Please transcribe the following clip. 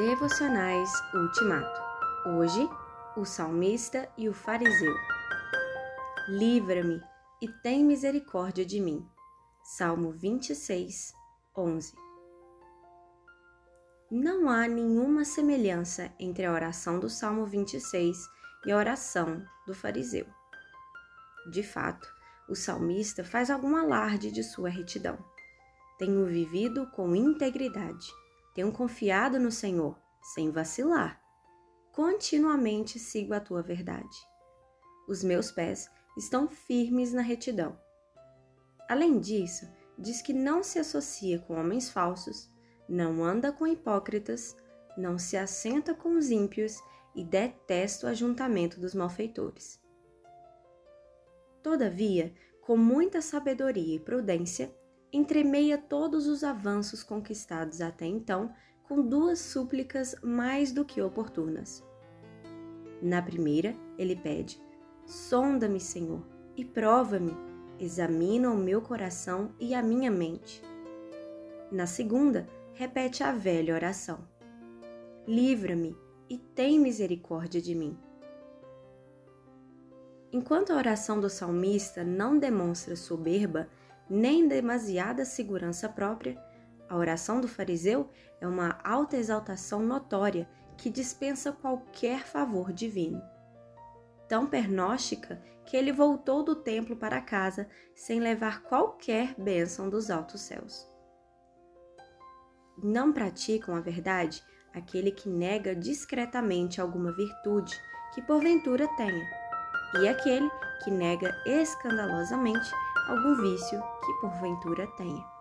Devocionais Ultimato. Hoje, o salmista e o fariseu. Livra-me e tem misericórdia de mim. Salmo 26, 11. Não há nenhuma semelhança entre a oração do Salmo 26 e a oração do fariseu. De fato, o salmista faz algum alarde de sua retidão. Tenho vivido com integridade tenho confiado no Senhor, sem vacilar. Continuamente sigo a tua verdade. Os meus pés estão firmes na retidão. Além disso, diz que não se associa com homens falsos, não anda com hipócritas, não se assenta com os ímpios e detesta o ajuntamento dos malfeitores. Todavia, com muita sabedoria e prudência, entremeia todos os avanços conquistados até então com duas súplicas mais do que oportunas. Na primeira, ele pede: Sonda-me, Senhor, e prova-me, examina o meu coração e a minha mente. Na segunda, repete a velha oração: Livra-me e tem misericórdia de mim. Enquanto a oração do salmista não demonstra soberba, nem demasiada segurança própria, a oração do fariseu é uma alta exaltação notória que dispensa qualquer favor divino. Tão pernóstica que ele voltou do templo para casa sem levar qualquer bênção dos altos céus. Não praticam a verdade aquele que nega discretamente alguma virtude que porventura tenha, e aquele que nega escandalosamente algum vício que porventura tenha.